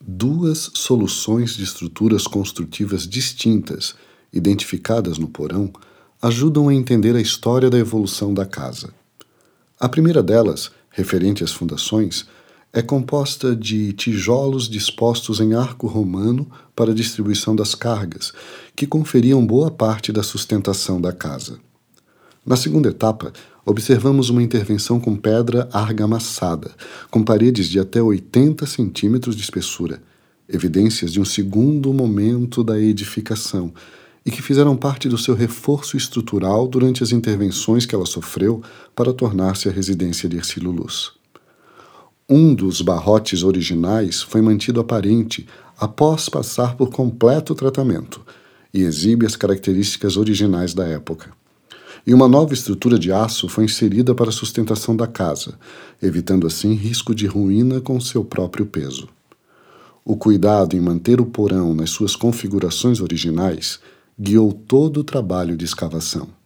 duas soluções de estruturas construtivas distintas, identificadas no porão, ajudam a entender a história da evolução da casa. A primeira delas, referente às fundações, é composta de tijolos dispostos em arco romano para distribuição das cargas, que conferiam boa parte da sustentação da casa. Na segunda etapa, observamos uma intervenção com pedra argamassada, com paredes de até 80 centímetros de espessura, evidências de um segundo momento da edificação, e que fizeram parte do seu reforço estrutural durante as intervenções que ela sofreu para tornar-se a residência de Ercílio Luz. Um dos barrotes originais foi mantido aparente após passar por completo tratamento e exibe as características originais da época e uma nova estrutura de aço foi inserida para a sustentação da casa, evitando assim risco de ruína com seu próprio peso. O cuidado em manter o porão nas suas configurações originais guiou todo o trabalho de escavação.